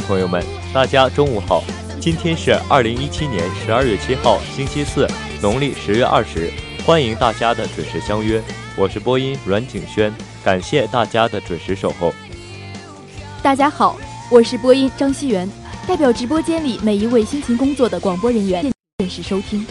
朋友们，大家中午好！今天是二零一七年十二月七号，星期四，农历十月二十。欢迎大家的准时相约，我是播音阮景轩，感谢大家的准时守候。大家好，我是播音张熙元，代表直播间里每一位辛勤工作的广播人员，准时收听。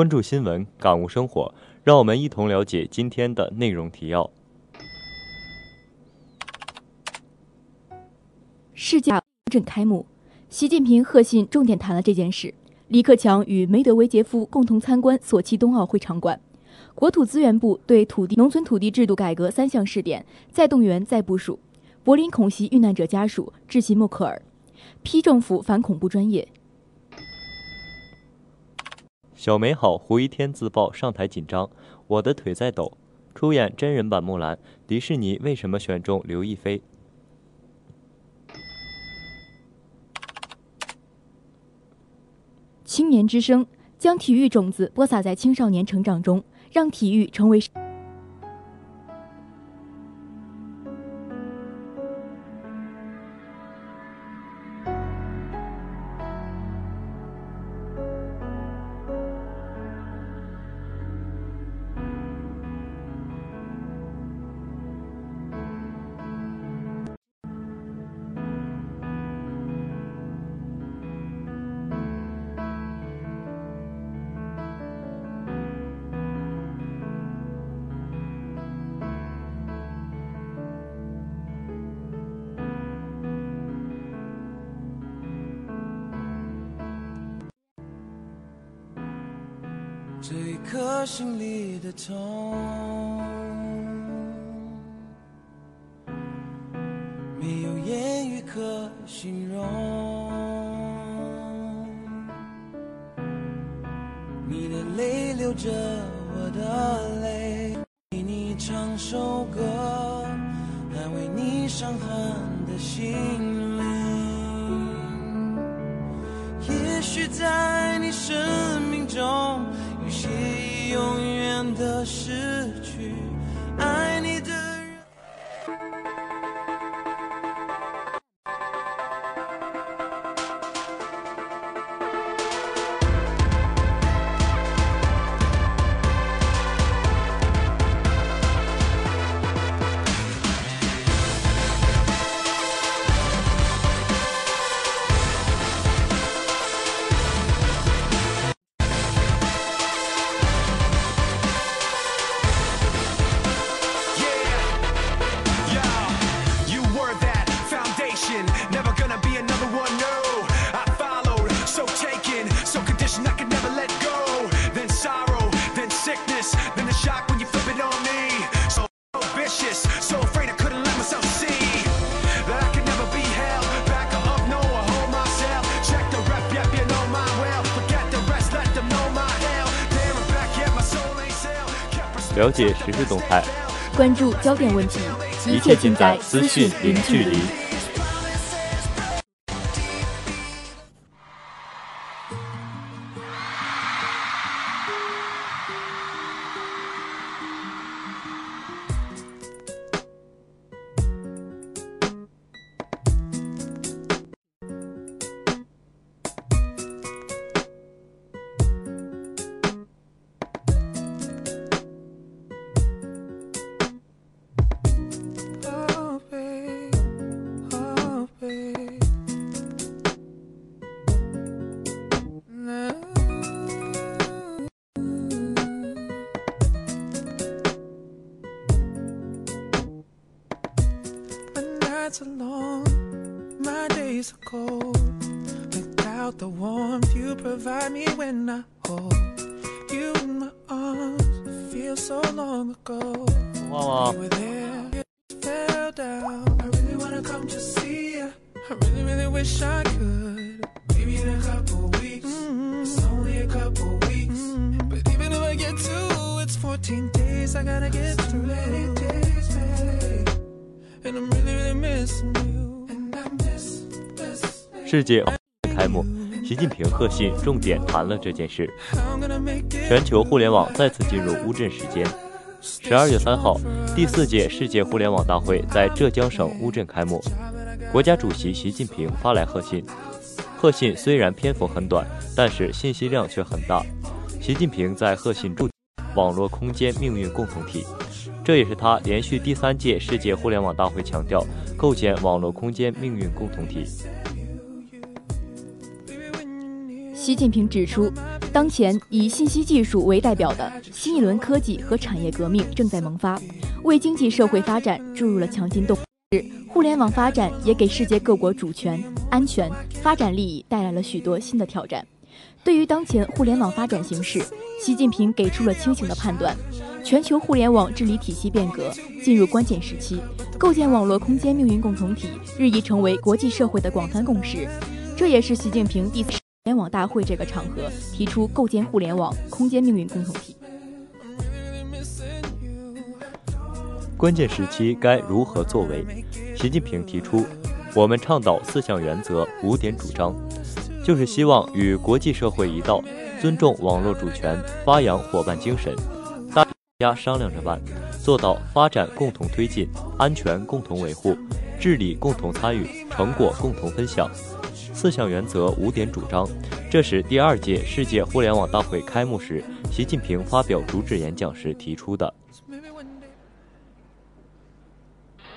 关注新闻，感悟生活，让我们一同了解今天的内容提要。世界正开幕，习近平贺信重点谈了这件事。李克强与梅德韦杰夫共同参观索契冬奥会场馆。国土资源部对土地农村土地制度改革三项试点再动员再部署。柏林恐袭遇难者家属致信默克尔，批政府反恐怖专业。小美好胡一天自曝上台紧张，我的腿在抖。出演真人版木兰，迪士尼为什么选中刘亦菲？青年之声将体育种子播撒在青少年成长中，让体育成为。可心里的痛，了解时事动态，关注焦点问题，一切尽在资讯零距离。when I hold you in my arms. So long ago. You were there, fell down. I really wanna come to see you. I really, really wish I could. Maybe in a couple weeks. Mm -hmm. It's only a couple weeks. Mm -hmm. But even if I get it's 14 days. I gotta get so through. Many days. And I'm really, really missing you. And I miss this. 贺信重点谈了这件事。全球互联网再次进入乌镇时间。十二月三号，第四届世界互联网大会在浙江省乌镇开幕。国家主席习近平发来贺信，贺信虽然篇幅很短，但是信息量却很大。习近平在贺信中，网络空间命运共同体，这也是他连续第三届世界互联网大会强调构建网络空间命运共同体。习近平指出，当前以信息技术为代表的新一轮科技和产业革命正在萌发，为经济社会发展注入了强劲动力。互联网发展也给世界各国主权、安全、发展利益带来了许多新的挑战。对于当前互联网发展形势，习近平给出了清醒的判断：全球互联网治理体系变革进入关键时期，构建网络空间命运共同体日益成为国际社会的广泛共识。这也是习近平第四。互联网大会这个场合提出构建互联网空间命运共同体。关键时期该如何作为？习近平提出，我们倡导四项原则、五点主张，就是希望与国际社会一道，尊重网络主权，发扬伙伴精神，大家商量着办，做到发展共同推进，安全共同维护，治理共同参与，成果共同分享。四项原则、五点主张，这是第二届世界互联网大会开幕时，习近平发表主旨演讲时提出的。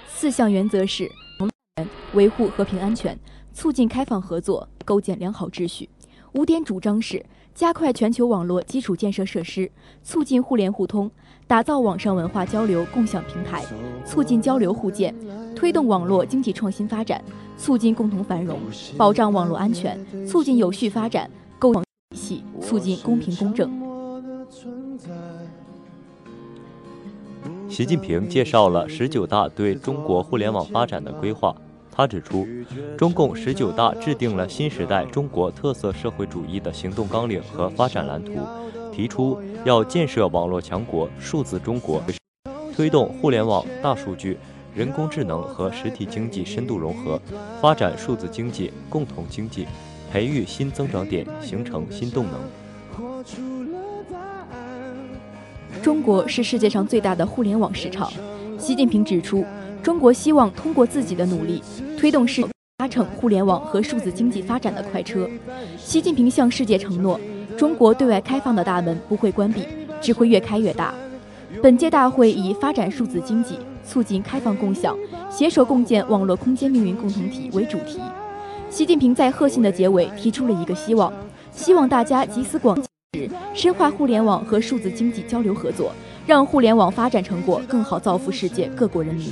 四项原则是：维护和平安全，促进开放合作，构建良好秩序。五点主张是：加快全球网络基础建设设施，促进互联互通，打造网上文化交流共享平台，促进交流互鉴，推动网络经济创新发展，促进共同繁荣，保障网络安全，促进有序发展，构建体系，促进公平公正。习近平介绍了十九大对中国互联网发展的规划。他指出，中共十九大制定了新时代中国特色社会主义的行动纲领和发展蓝图，提出要建设网络强国、数字中国，推动互联网、大数据、人工智能和实体经济深度融合，发展数字经济、共同经济，培育新增长点，形成新动能。中国是世界上最大的互联网市场。习近平指出，中国希望通过自己的努力，推动世搭乘互联网和数字经济发展的快车。习近平向世界承诺，中国对外开放的大门不会关闭，只会越开越大。本届大会以“发展数字经济，促进开放共享，携手共建网络空间命运共同体”为主题。习近平在贺信的结尾提出了一个希望，希望大家集思广益。深化互联网和数字经济交流合作，让互联网发展成果更好造福世界各国人民。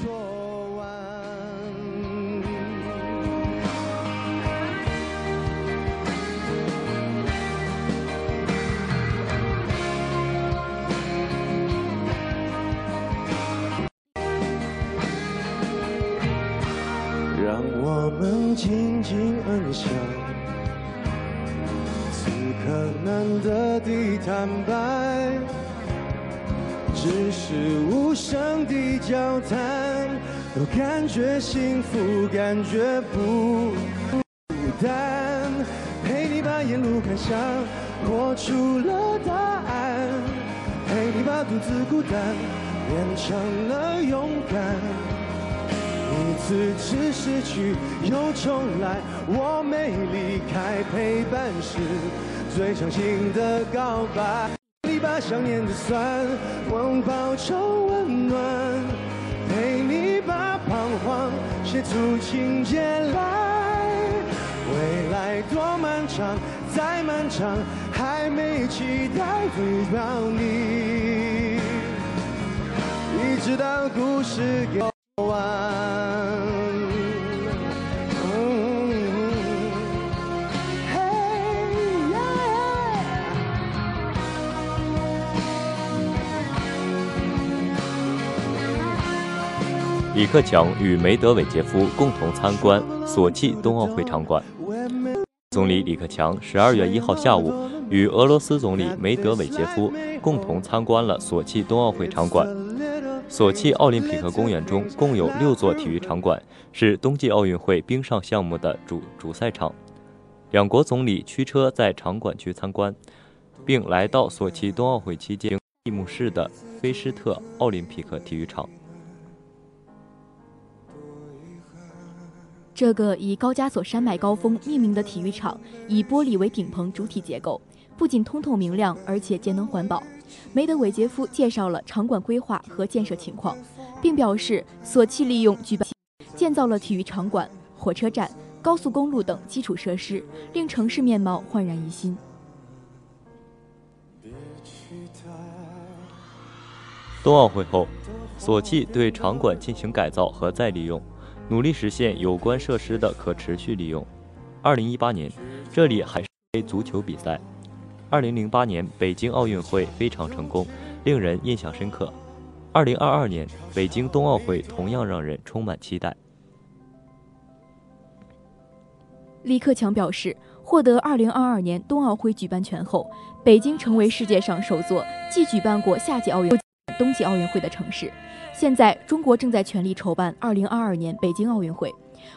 成了勇敢。一次次失去又重来，我没离开，陪伴是最长情的告白。你把想念的酸拥抱成温暖，陪你把彷徨写出情节来。未来多漫长，再漫长，还没期待拥抱你，直到故事给。李克强与梅德韦杰夫共同参观索契冬奥会场馆。总理李克强十二月一号下午与俄罗斯总理梅德韦杰夫共同参观了索契冬奥会场馆。索契奥林匹克公园中共有六座体育场馆，是冬季奥运会冰上项目的主主赛场。两国总理驱车在场馆区参观，并来到索契冬奥会期间闭幕式的菲施特奥林匹克体育场。这个以高加索山脉高峰命名的体育场，以玻璃为顶棚主体结构，不仅通透明亮，而且节能环保。梅德韦杰夫介绍了场馆规划和建设情况，并表示索契利用举办建造了体育场馆、火车站、高速公路等基础设施，令城市面貌焕然一新。冬奥会后，索契对场馆进行改造和再利用。努力实现有关设施的可持续利用。二零一八年，这里还是足球比赛。二零零八年北京奥运会非常成功，令人印象深刻。二零二二年北京冬奥会同样让人充满期待。李克强表示，获得二零二二年冬奥会举办权后，北京成为世界上首座既举办过夏季奥运、冬季奥运会的城市。现在，中国正在全力筹办2022年北京奥运会。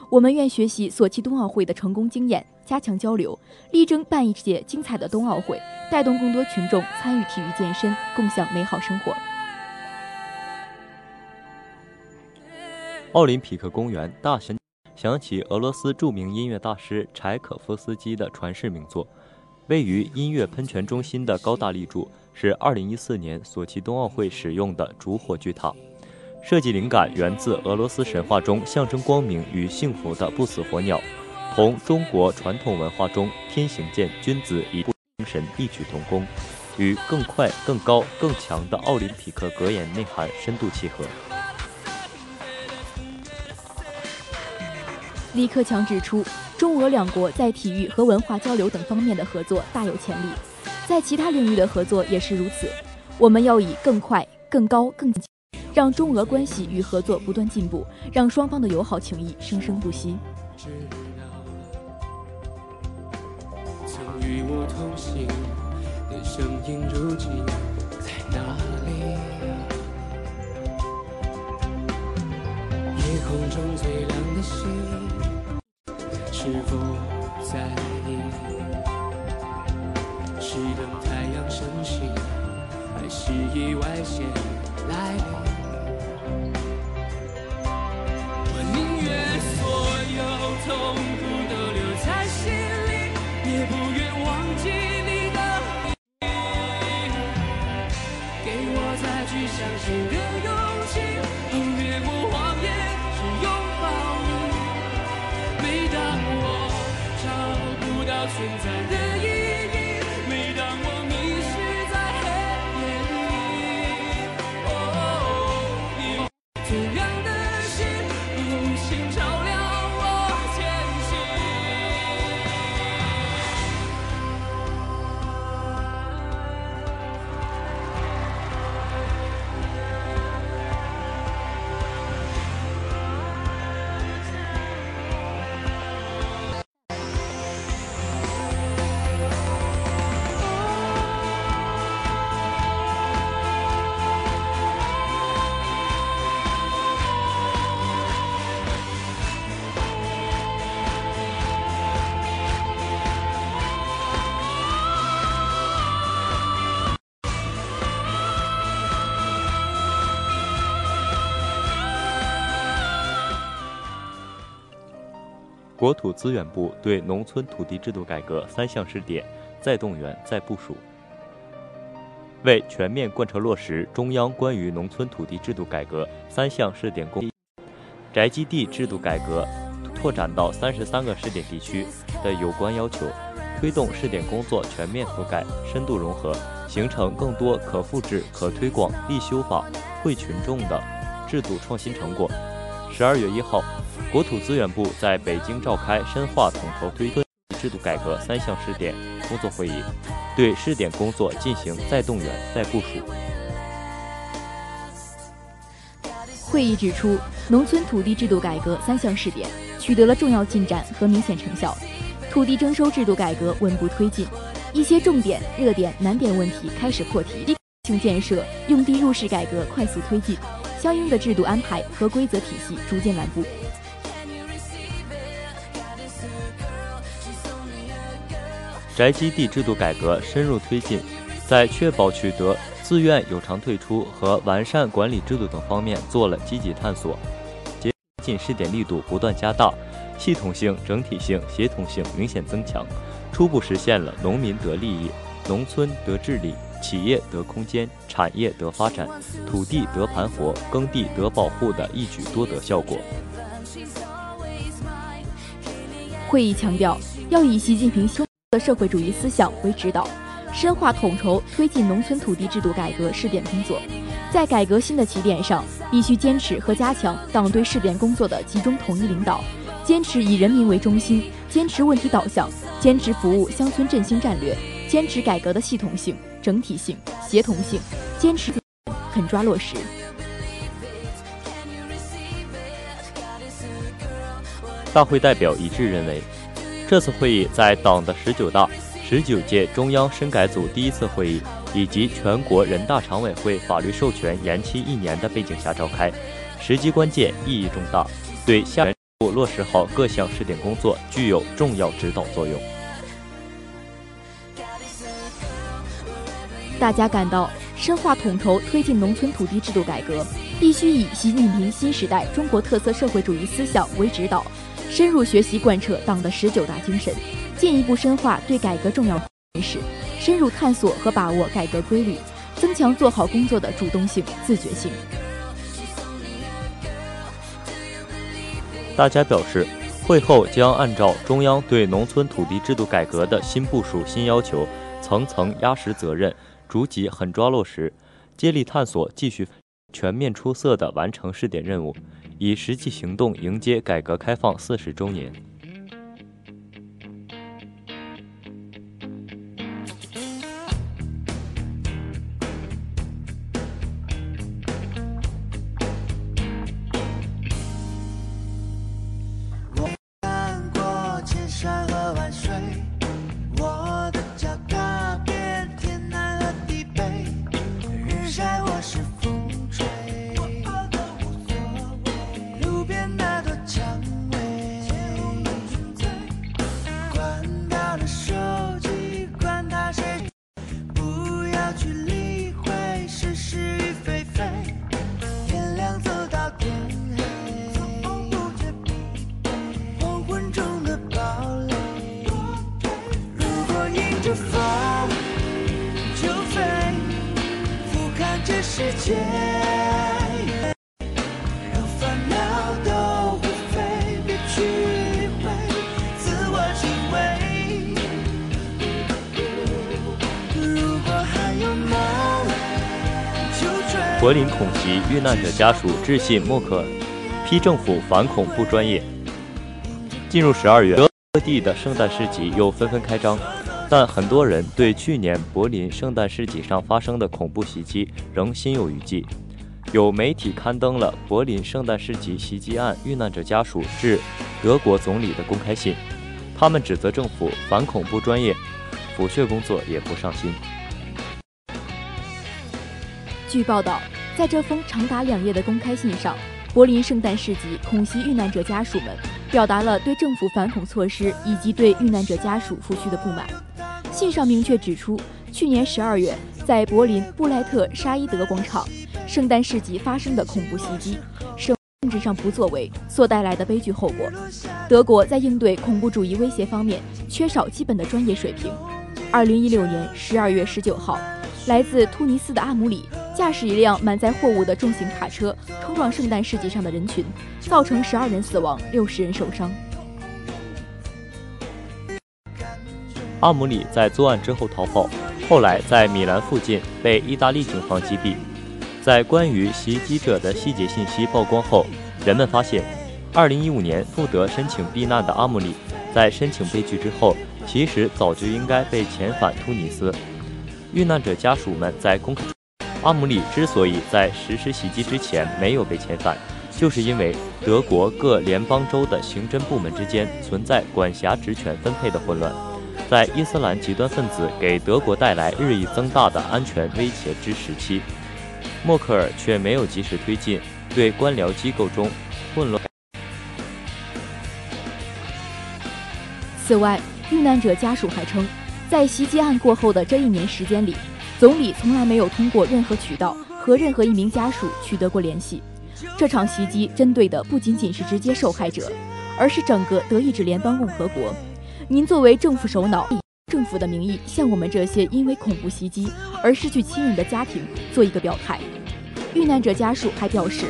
我们愿学习索契冬奥会的成功经验，加强交流，力争办一届精彩的冬奥会，带动更多群众参与体育健身，共享美好生活。奥林匹克公园大神响起俄罗斯著名音乐大师柴可夫斯基的传世名作。位于音乐喷泉中心的高大立柱是2014年索契冬奥会使用的主火炬塔。设计灵感源自俄罗斯神话中象征光明与幸福的不死火鸟，同中国传统文化中天行健、君子以不精神异曲同工，与更快、更高、更强的奥林匹克格言内涵深度契合。李克强指出，中俄两国在体育和文化交流等方面的合作大有潜力，在其他领域的合作也是如此。我们要以更快、更高、更。让中俄关系与合作不断进步，让双方的友好情谊生生不息。与我同行的声音，如今在哪里？夜空中最亮的星，是否在意？是等太阳升起，还是意外先来临？我宁愿所有痛国土资源部对农村土地制度改革三项试点再动员、再部署，为全面贯彻落实中央关于农村土地制度改革三项试点工宅基地制度改革拓展到三十三个试点地区的有关要求，推动试点工作全面覆盖、深度融合，形成更多可复制、可推广、易修法、惠群众的制度创新成果。十二月一号，国土资源部在北京召开深化统筹推进制度改革三项试点工作会议，对试点工作进行再动员、再部署。会议指出，农村土地制度改革三项试点取得了重要进展和明显成效，土地征收制度改革稳步推进，一些重点、热点、难点问题开始破题，性建设、用地入市改革快速推进，相应的制度安排和规则体系逐渐完布。宅基地制度改革深入推进，在确保取得自愿有偿退出和完善管理制度等方面做了积极探索。接近试点力度不断加大，系统性、整体性、协同性明显增强，初步实现了农民得利益、农村得治理、企业得空间、产业得发展、土地得盘活、耕地得保护的一举多得效果。会议强调，要以习近平新的社会主义思想为指导，深化统筹推进农村土地制度改革试点工作。在改革新的起点上，必须坚持和加强党对试点工作的集中统一领导，坚持以人民为中心，坚持问题导向，坚持服务乡村振兴战略，坚持改革的系统性、整体性、协同性，坚持狠抓落实。大会代表一致认为，这次会议在党的十九大、十九届中央深改组第一次会议以及全国人大常委会法律授权延期一年的背景下召开，时机关键，意义重大，对下一步落实好各项试点工作具有重要指导作用。大家感到，深化统筹推进农村土地制度改革，必须以习近平新时代中国特色社会主义思想为指导。深入学习贯彻党的十九大精神，进一步深化对改革重要认识，深入探索和把握改革规律，增强做好工作的主动性、自觉性。大家表示，会后将按照中央对农村土地制度改革的新部署、新要求，层层压实责任，逐级狠抓落实，接力探索，继续全面出色地完成试点任务。以实际行动迎接改革开放四十周年。界，柏林恐袭遇难者家属致信默克尔，批政府反恐不专业。进入十二月，各地的圣诞市集又纷纷开张，但很多人对去年柏林圣诞市集上发生的恐怖袭击仍心有余悸。有媒体刊登了柏林圣诞市集袭击案遇难者家属致德国总理的公开信，他们指责政府反恐不专业，抚恤工作也不上心。据报道，在这封长达两页的公开信上，柏林圣诞市集恐袭遇难者家属们表达了对政府反恐措施以及对遇难者家属抚恤的不满。信上明确指出，去年十二月在柏林布莱特沙伊德广场圣诞市集发生的恐怖袭击，是政治上不作为所带来的悲剧后果。德国在应对恐怖主义威胁方面缺少基本的专业水平。二零一六年十二月十九号，来自突尼斯的阿姆里驾驶一辆满载货物的重型卡车冲撞圣诞市集上的人群，造成十二人死亡，六十人受伤。阿姆里在作案之后逃跑，后来在米兰附近被意大利警方击毙。在关于袭击者的细节信息曝光后，人们发现，2015年赴德申请避难的阿姆里，在申请被拒之后，其实早就应该被遣返突尼斯。遇难者家属们在公开，阿姆里之所以在实施袭击之前没有被遣返，就是因为德国各联邦州的刑侦部门之间存在管辖职权分配的混乱。在伊斯兰极端分子给德国带来日益增大的安全威胁之时期，默克尔却没有及时推进对官僚机构中混乱。此外，遇难者家属还称，在袭击案过后的这一年时间里，总理从来没有通过任何渠道和任何一名家属取得过联系。这场袭击针对的不仅仅是直接受害者，而是整个德意志联邦共和国。您作为政府首脑，以政府的名义向我们这些因为恐怖袭击而失去亲人的家庭做一个表态。遇难者家属还表示，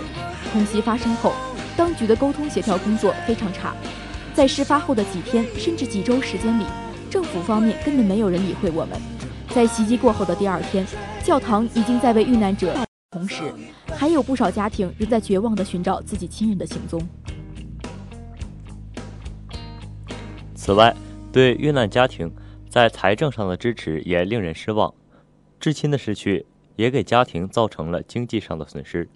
恐袭发生后，当局的沟通协调工作非常差，在事发后的几天甚至几周时间里，政府方面根本没有人理会我们。在袭击过后的第二天，教堂已经在为遇难者，同时还有不少家庭仍在绝望地寻找自己亲人的行踪。此外，对遇难家庭在财政上的支持也令人失望，至亲的失去也给家庭造成了经济上的损失，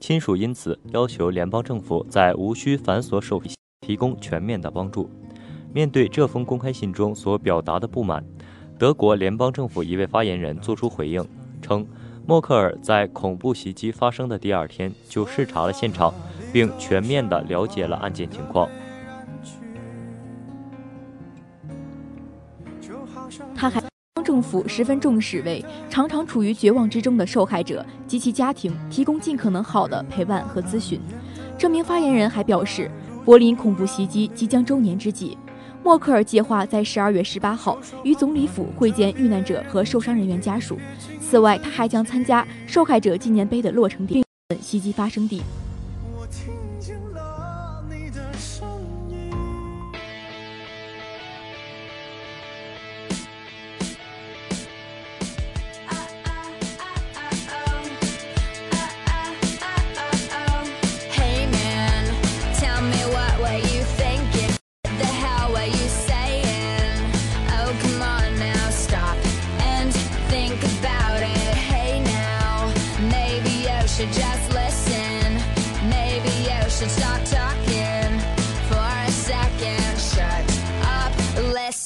亲属因此要求联邦政府在无需繁琐手续提供全面的帮助。面对这封公开信中所表达的不满，德国联邦政府一位发言人作出回应，称默克尔在恐怖袭击发生的第二天就视察了现场，并全面地了解了案件情况。他还政府十分重视为常常处于绝望之中的受害者及其家庭提供尽可能好的陪伴和咨询。这名发言人还表示，柏林恐怖袭击即将周年之际，默克尔计划在十二月十八号与总理府会见遇难者和受伤人员家属。此外，他还将参加受害者纪念碑的落成地袭击发生地。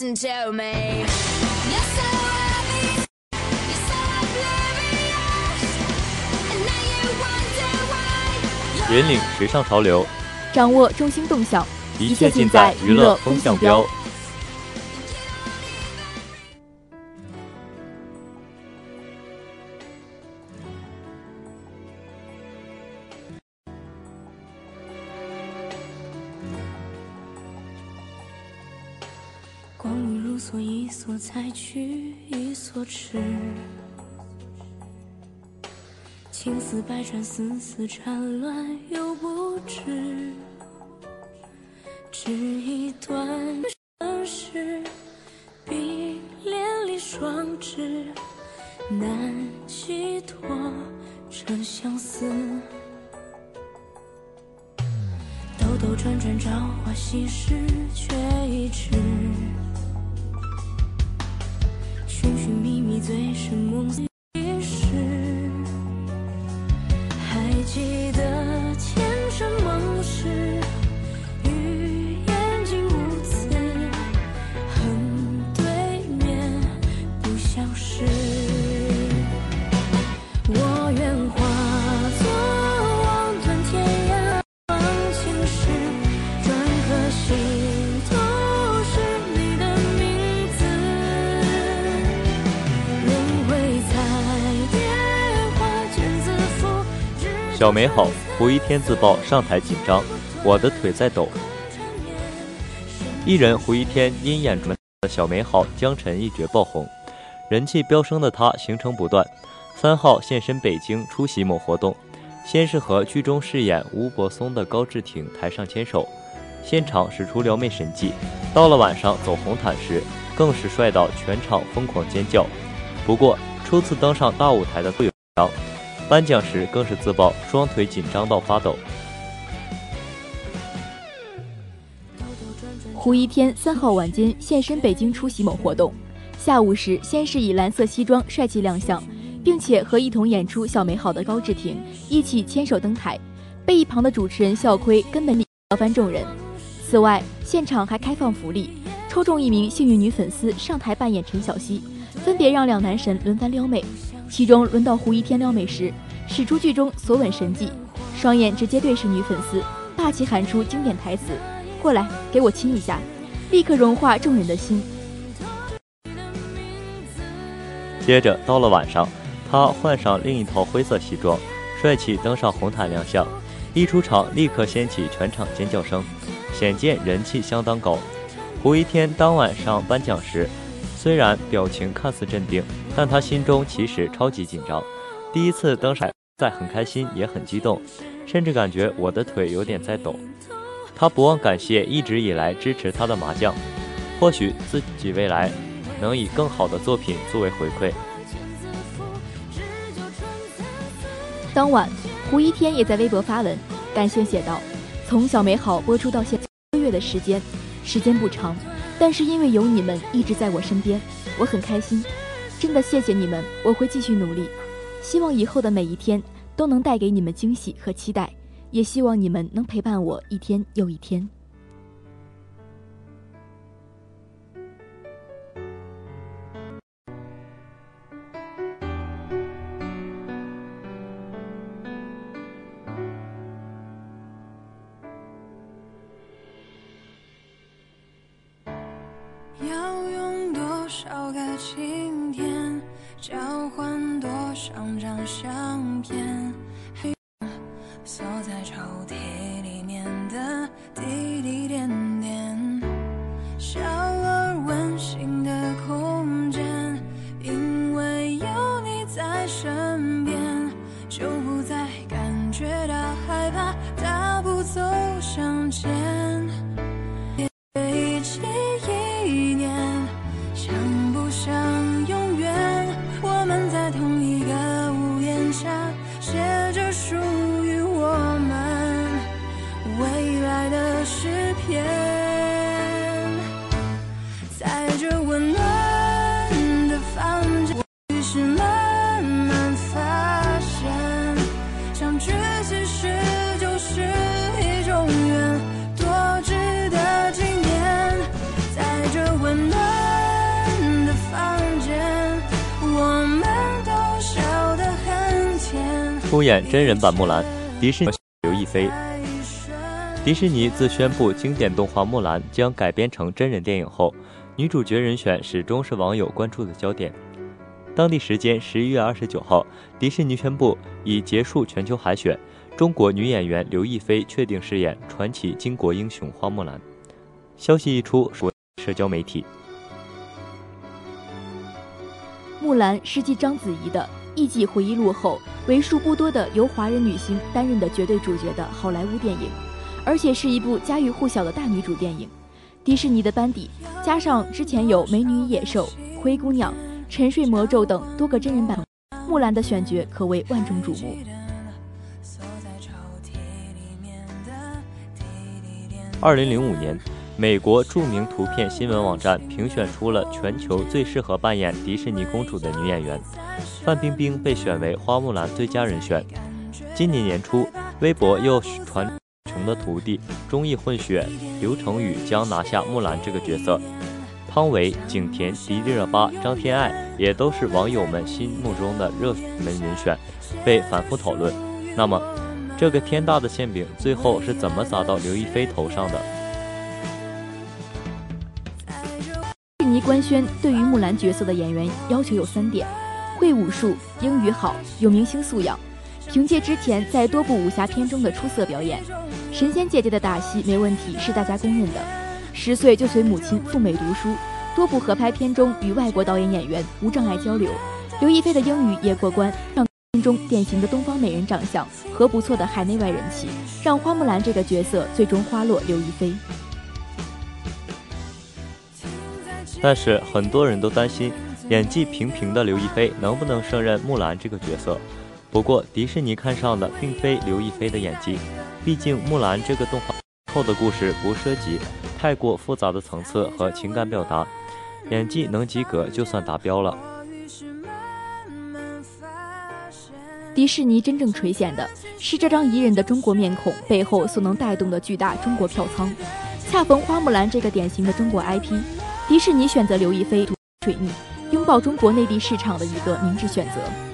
Listen to me. You're so obvious, you're so oblivious, and now you wonder why. 引领时尚潮流，掌握中心动向，一切尽在娱乐风向标。光阴如梭，一梭采取，一梭吃。青丝百转，丝丝缠乱又不知，只一段往事，碧连理双枝，难寄托这相思。兜兜转转，朝花夕拾，却已迟。醉生梦死小美好，胡一天自曝上台紧张，我的腿在抖。艺人胡一天因演出的小美好江辰一角爆红，人气飙升的他行程不断。三号现身北京出席某活动，先是和剧中饰演吴柏松的高志挺台上牵手，现场使出撩妹神技。到了晚上走红毯时，更是帅到全场疯狂尖叫。不过初次登上大舞台的队友，颁奖时更是自曝双腿紧张到发抖。胡一天三号晚间现身北京出席某活动，下午时先是以蓝色西装帅气亮相，并且和一同演出《小美好》的高志挺一起牵手登台，被一旁的主持人笑亏根本笑翻众人。此外，现场还开放福利，抽中一名幸运女粉丝上台扮演陈小希，分别让两男神轮番撩妹。其中轮到胡一天撩妹时，使出剧中索吻神技，双眼直接对视女粉丝，霸气喊出经典台词。过来，给我亲一下，立刻融化众人的心。接着到了晚上，他换上另一套灰色西装，帅气登上红毯亮相。一出场，立刻掀起全场尖叫声，显见人气相当高。胡一天当晚上颁奖时，虽然表情看似镇定，但他心中其实超级紧张。第一次登台，在很开心，也很激动，甚至感觉我的腿有点在抖。他不忘感谢一直以来支持他的麻将，或许自己未来能以更好的作品作为回馈。当晚，胡一天也在微博发文，感谢写道：“从小美好播出到现在一个月的时间，时间不长，但是因为有你们一直在我身边，我很开心。真的谢谢你们，我会继续努力，希望以后的每一天都能带给你们惊喜和期待。”也希望你们能陪伴我一天又一天。要用多少个晴天，交换多少张相片？锁在抽屉演真人版《木兰》，迪士尼刘亦菲。迪士尼自宣布经典动画《木兰》将改编成真人电影后，女主角人选始终是网友关注的焦点。当地时间十一月二十九号，迪士尼宣布已结束全球海选，中国女演员刘亦菲确定饰演传奇巾帼英雄花木兰。消息一出，社交媒体。木兰是继章子怡的艺伎回忆录后为数不多的由华人女星担任的绝对主角的好莱坞电影，而且是一部家喻户晓的大女主电影。迪士尼的班底加上之前有《美女与野兽》《灰姑娘》《沉睡魔咒》等多个真人版，木兰的选角可谓万众瞩目。二零零五年，美国著名图片新闻网站评选出了全球最适合扮演迪士尼公主的女演员，范冰冰被选为花木兰最佳人选。今年年初，微博又传成的徒弟综艺混血刘成宇将拿下木兰这个角色。汤唯、景甜、迪丽热巴、张天爱也都是网友们心目中的热门人选，被反复讨论。那么，这个天大的馅饼最后是怎么撒到刘亦菲头上的？官宣对于木兰角色的演员要求有三点：会武术、英语好、有明星素养。凭借之前在多部武侠片中的出色表演，神仙姐姐的打戏没问题是大家公认的。十岁就随母亲赴美读书，多部合拍片中与外国导演演员无障碍交流。刘亦菲的英语也过关，让片中典型的东方美人长相和不错的海内外人气，让花木兰这个角色最终花落刘亦菲。但是很多人都担心，演技平平的刘亦菲能不能胜任木兰这个角色？不过迪士尼看上的并非刘亦菲的演技，毕竟木兰这个动画后的故事不涉及太过复杂的层次和情感表达，演技能及格就算达标了。迪士尼真正垂涎的是这张宜人的中国面孔背后所能带动的巨大中国票仓。恰逢花木兰这个典型的中国 IP，迪士尼选择刘亦菲水逆，拥抱中国内地市场的一个明智选择。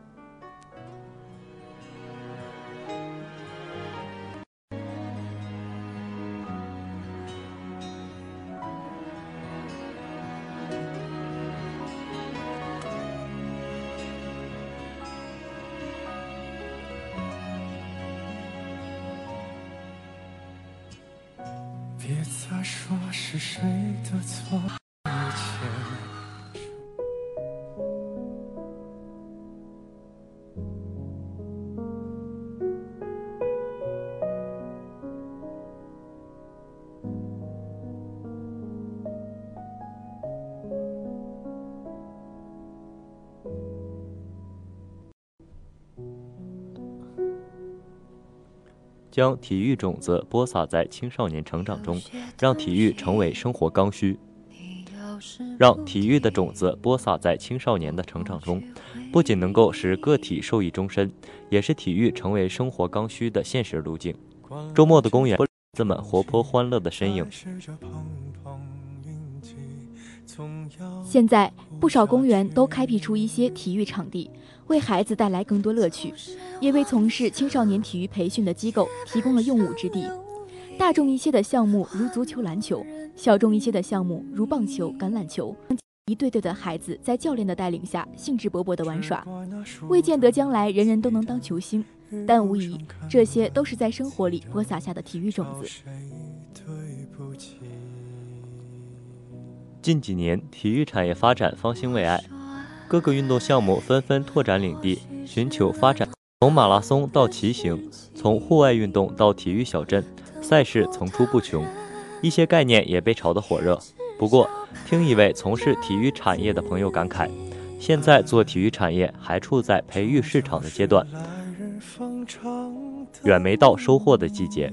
将体育种子播撒在青少年成长中，让体育成为生活刚需。让体育的种子播撒在青少年的成长中，不仅能够使个体受益终身，也是体育成为生活刚需的现实路径。周末的公园，孩子们活泼欢乐的身影。现在不少公园都开辟出一些体育场地，为孩子带来更多乐趣，也为从事青少年体育培训的机构提供了用武之地。大众一些的项目如足球、篮球，小众一些的项目如棒球、橄榄球，一对对的孩子在教练的带领下兴致勃勃地玩耍。未见得将来人人都能当球星，但无疑这些都是在生活里播撒下的体育种子。近几年，体育产业发展方兴未艾，各个运动项目纷纷拓展领地，寻求发展。从马拉松到骑行，从户外运动到体育小镇，赛事层出不穷，一些概念也被炒得火热。不过，听一位从事体育产业的朋友感慨：现在做体育产业还处在培育市场的阶段，远没到收获的季节。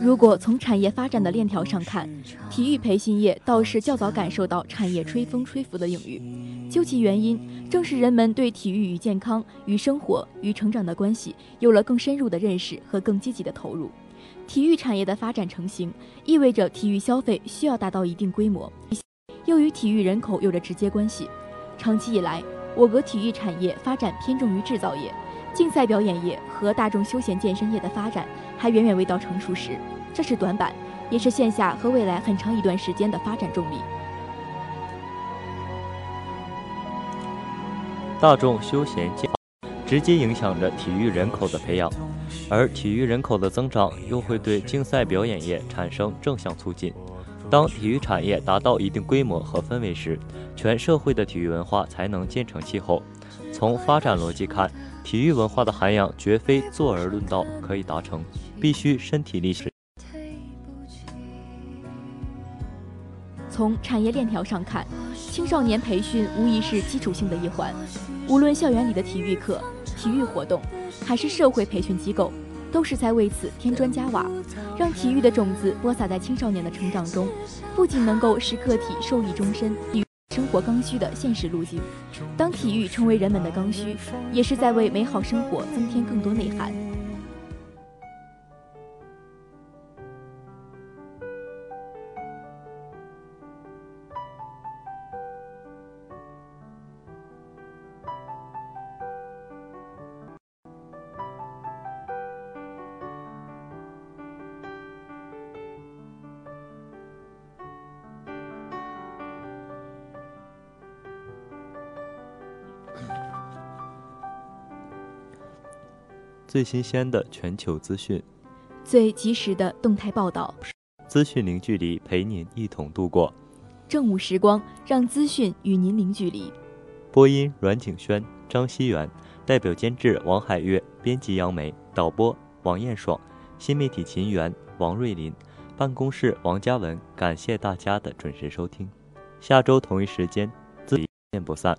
如果从产业发展的链条上看，体育培训业倒是较早感受到产业吹风吹拂的领域。究其原因，正是人们对体育与健康、与生活、与成长的关系有了更深入的认识和更积极的投入。体育产业的发展成型，意味着体育消费需要达到一定规模，又与体育人口有着直接关系。长期以来，我国体育产业发展偏重于制造业。竞赛表演业和大众休闲健身业的发展还远远未到成熟时，这是短板，也是线下和未来很长一段时间的发展重力。大众休闲健直接影响着体育人口的培养，而体育人口的增长又会对竞赛表演业产生正向促进。当体育产业达到一定规模和氛围时，全社会的体育文化才能渐成气候。从发展逻辑看，体育文化的涵养绝非坐而论道可以达成，必须身体力行。从产业链条上看，青少年培训无疑是基础性的一环。无论校园里的体育课、体育活动，还是社会培训机构，都是在为此添砖加瓦，让体育的种子播撒在青少年的成长中，不仅能够使个体受益终身。生活刚需的现实路径，当体育成为人们的刚需，也是在为美好生活增添更多内涵。最新鲜的全球资讯，最及时的动态报道，资讯零距离陪您一同度过正午时光，让资讯与您零距离。播音阮景轩、张熙元，代表监制王海月，编辑杨梅，导播王艳爽，新媒体琴员王瑞林，办公室王嘉文。感谢大家的准时收听，下周同一时间，自一见不散。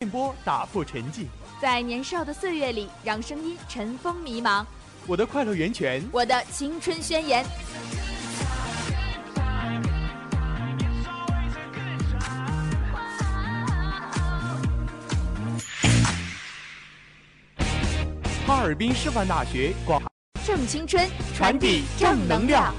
电波打破沉寂，在年少的岁月里，让声音尘封迷茫。我的快乐源泉，我的青春宣言。哈尔滨师范大学广正青春，传递正能量。